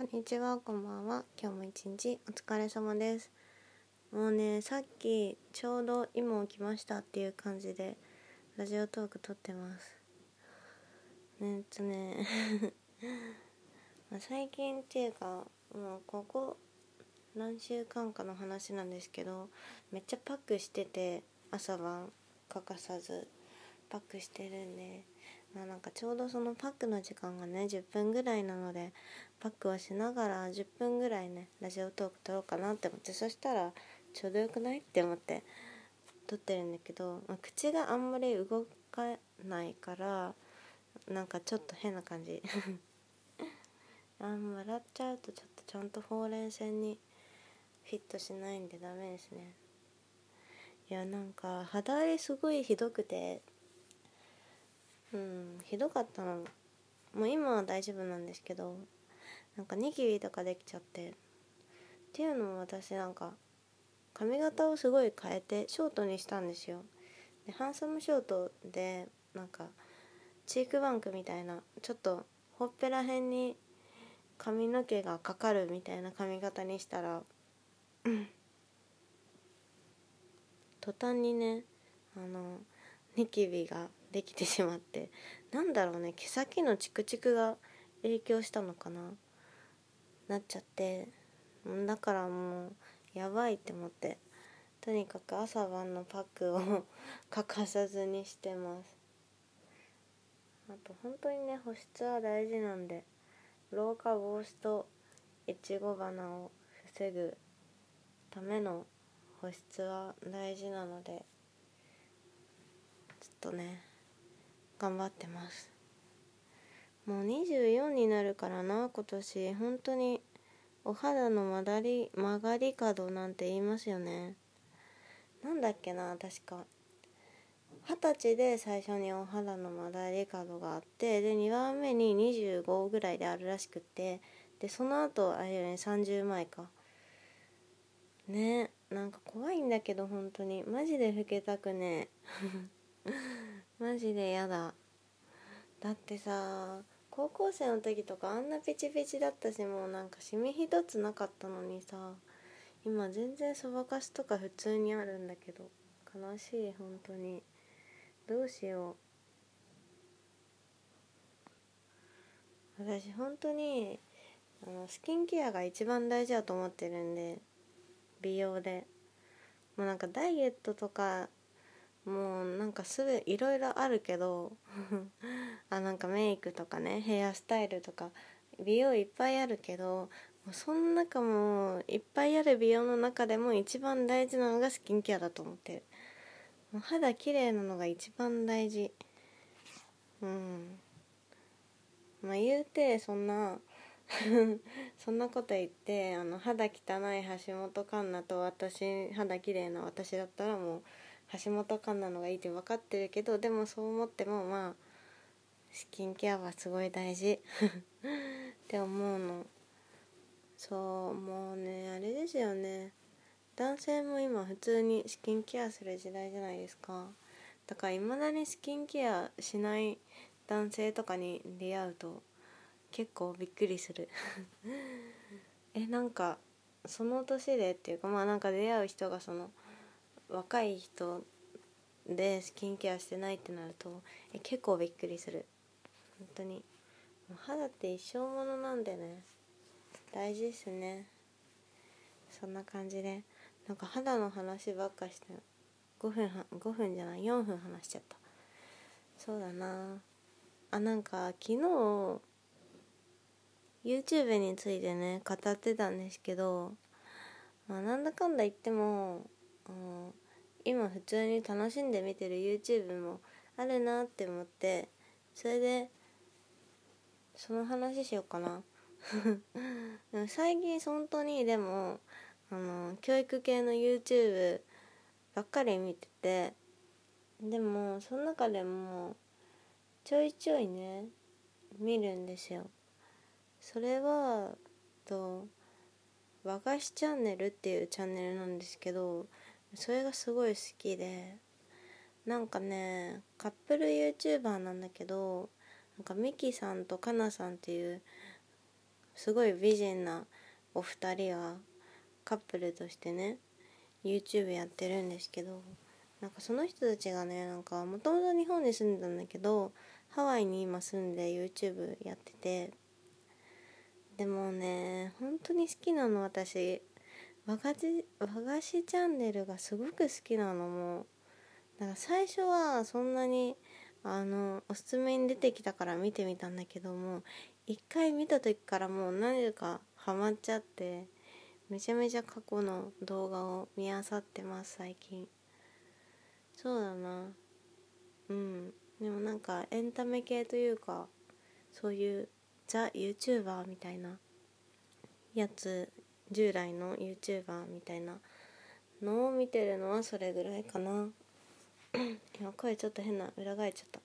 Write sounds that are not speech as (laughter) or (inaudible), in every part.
こんにちは、こんばんは。今日も一日お疲れ様です。もうね、さっきちょうど今起きましたっていう感じでラジオトーク撮ってます。ねえっとね、(laughs) ま最近っていうか、もうここ何週間かの話なんですけど、めっちゃパックしてて、朝晩欠かさずパックしてるんで、まあなんかちょうどそのパックの時間がね10分ぐらいなのでパックをしながら10分ぐらいねラジオトーク撮ろうかなって思ってそしたらちょうどよくないって思って撮ってるんだけど、まあ口があんまり動かないからなんかちょっと変な感じ。(laughs) あ笑っちゃうとちょっとちゃんとほうれん線にフィットしないんでダメですね。いやなんか肌荒れすごいひどくてうんひどかったの。もう今は大丈夫なんですけどなんかニキビとかできちゃって。っていうのも私なんか髪型をすごい変えてショートにしたんですよ。でハンサムショートでなんかチークバンクみたいなちょっとほっぺらへんに髪の毛がかかるみたいな髪型にしたら途端にねあのニキビができてしまってなんだろうね毛先のチクチクが影響したのかななっちゃってだからもうやばいって思ってとにかく朝晩のパックを (laughs) 欠かさずにしてます。あと本当にね保湿は大事なんで老化防止といちご花を防ぐための保湿は大事なのでちょっとね頑張ってます。もう24になるからな今年。本当にお肌の曲がり曲がり角なんて言いますよね。なんだっけな確か。二十歳で最初にお肌の曲がり角があってで2番目に25ぐらいであるらしくってでその後あれよね30前か。ねなんか怖いんだけど本当に。マジで老けたくねえ。(laughs) マジでやだ。だってさ高校生の時とかあんなピチピチだったしもうなんかシミ一つなかったのにさ今全然そばかすとか普通にあるんだけど悲しい本当に。どうしよう。私本当にあのスキンケアが一番大事だと思ってるんで美容で。もうなんかダイエットとかもうなんかすぐいろいろあるけど (laughs) あなんかメイクとかねヘアスタイルとか美容いっぱいあるけどもうその中もいっぱいある美容の中でも一番大事なのがスキンケアだと思ってる。もう肌綺麗なのが一番大事。うん。まあ言うてそんな (laughs) そんなこと言ってあの肌汚い橋本環奈と私肌綺麗な私だったらもう橋本環奈のがいいって分かってるけどでもそう思ってもまあスキンケアはすごい大事。(laughs) って思うの。そうもうねあれですよね。男性も今普通にスキンケアする時代じゃないですか。だからいまだにスキンケアしない男性とかに出会うと結構びっくりする。(laughs) えなんかその年でっていうかまあなんか出会う人がその若い人でスキンケアしてないってなるとえ結構びっくりする。本当に。肌って一生ものなんでね。大事ですね。そんな感じで。なんか肌の話ばっかして5分は5分じゃない4分話しちゃった。そうだな。あなんか昨日 YouTube についてね語ってたんですけど、まあ、なんだかんだ言っても、今普通に楽しんで見てる YouTube もあるなって思ってそれでその話しようかな。(laughs) 最近本当にでもあの教育系の YouTube ばっかり見ててでもその中でもちょいちょいね見るんですよ。それはと和菓子チャンネルっていうチャンネルなんですけどそれがすごい好きでなんかねカップル YouTuber なんだけどなんかミキさんとカナさんっていうすごい美人なお二人がカップルとしてね YouTube やってるんですけどなんかその人たちがねなんかもともと日本に住んでたんだけどハワイに今住んで YouTube やっててでもね本当に好きなの私。和菓子和菓子チャンネルがすごく好きなのもだから最初はそんなにあのおすすめに出てきたから見てみたんだけども一回見た時からもう何故かハマっちゃってめちゃめちゃ過去の動画を見漁ってます最近。そうだな。うん。でもなんかエンタメ系というかそういうザ・ YouTuber みたいなやつ従来の YouTuber みたいなのを見てるのはそれぐらいかな。(clears throat) 今声ちょっと変な裏返っちゃった。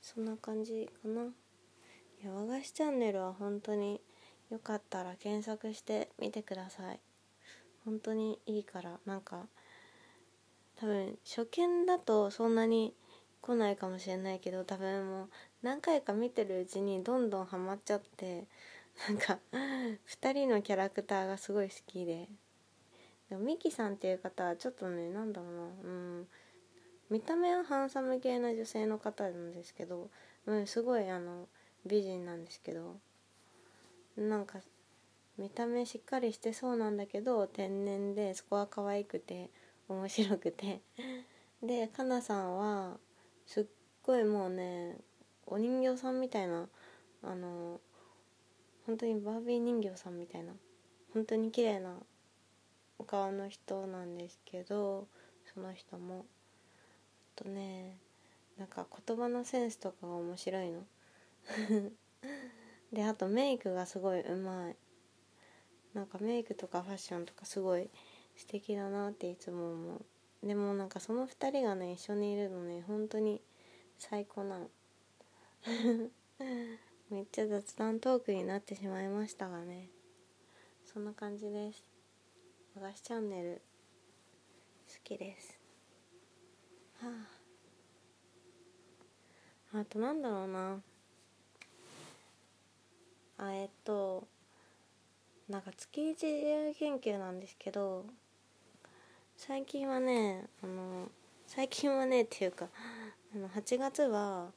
そんな感じかな。和菓子チャンネルは本当によかったら検索してみてください。本当にいいからなんか多分初見だとそんなに来ないかもしれないけど多分もう何回か見てるうちにどんどんハマっちゃってなんか2人のキャラクターがすごい好きで。でもミキさんっていう方はちょっとねなんだろうな。うん。見た目はハンサム系な女性の方なんですけど、うん、すごいあの美人なんですけど。なんか見た目しっかりしてそうなんだけど天然でそこは可愛くて面白くて。でかなさんはすっごいもうねお人形さんみたいなあの本当にバービー人形さんみたいな本当に綺麗なお顔の人なんですけどその人も。あとねなんか言葉のセンスとかが面白いの。(laughs) であとメイクがすごいうまい。なんかメイクとかファッションとかすごい素敵だなっていつも思う。でもなんかその2人がね一緒にいるのね本当に最高なの。めっちゃ雑談トークになってしまいましたがね。そんな感じです。和菓子チャンネル。好きです。はあ。あとなんだろうな。あえっとなんか月一自由研究なんですけど最近はねあの最近はねっていうかあの8月は、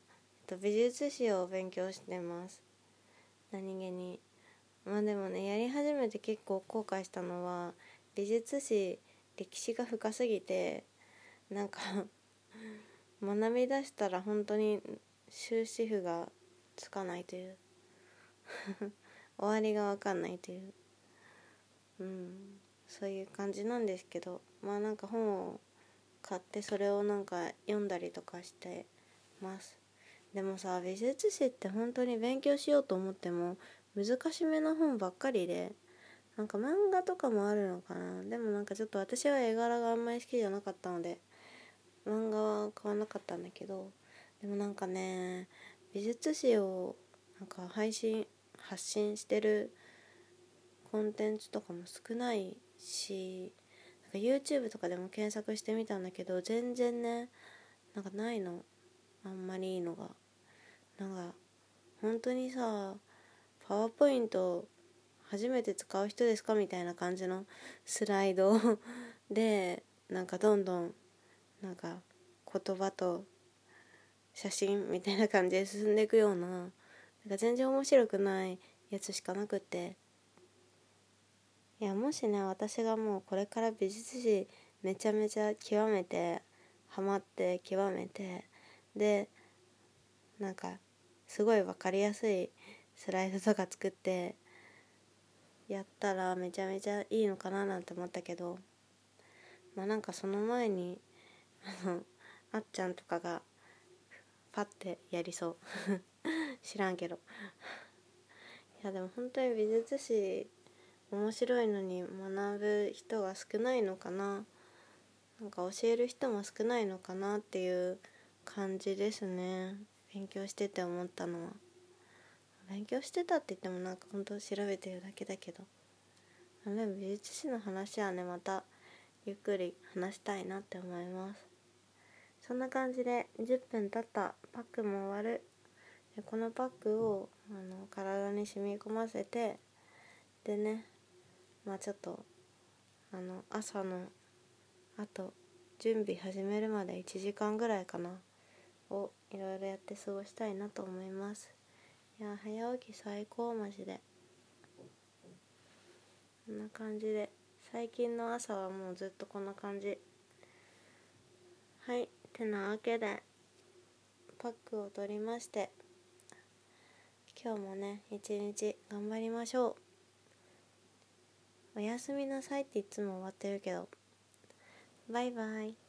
と、美術史を勉強してます。何気に。まあでもねやり始めて結構後悔したのは美術史歴史が深すぎてなんか (laughs) 学び出したら本当に終止符がつかないという。(laughs) 終わりが分かんないという。うん。そういう感じなんですけどまあなんか本を買ってそれをなんか読んだりとかしてます。でもさ美術史って本当に勉強しようと思っても難しめの本ばっかりでなんか漫画とかもあるのかな。でもなんかちょっと私は絵柄があんまり好きじゃなかったので漫画は買わなかったんだけどでもなんかね美術史をなんか配信発信してるコンテンツとかも少ないしなんか YouTube とかでも検索してみたんだけど全然ねなんかないの。あんまりいいのが。なんか本当にさパワーポイント初めて使う人ですかみたいな感じのスライドでなんかどんどんなんか言葉と写真みたいな感じで進んでいくようななんか全然面白くないやつしかなくて。いやもしね私がもうこれから美術史めちゃめちゃ極めてハマって極めてでなんかすごい分かりやすいスライドとか作ってやったらめちゃめちゃいいのかななんて思ったけどまあなんかその前にあのあっちゃんとかがパッてやりそう。(laughs) 知らんけど。いやでも本当に美術史面白いのに学ぶ人が少ないのかな。なんか教える人も少ないのかなっていう感じですね。勉強してて思ったのは。勉強してたって言ってもなんか本当調べてるだけだけど。でも美術史の話はねまたゆっくり話したいなって思います。そんな感じで10分経ったパックも終わる。でこのパックをあの体に染み込ませてでねまあちょっとあの朝のあと準備始めるまで1時間ぐらいかな。をいろいろやって過ごしたいなと思います。いや早起き最高マジで。こんな感じで。最近の朝はもうずっとこんな感じ。はいてなわけでパックを取りまして。今日もね一日頑張りましょう。おやすみなさいっていつも終わってるけど。バイバイ。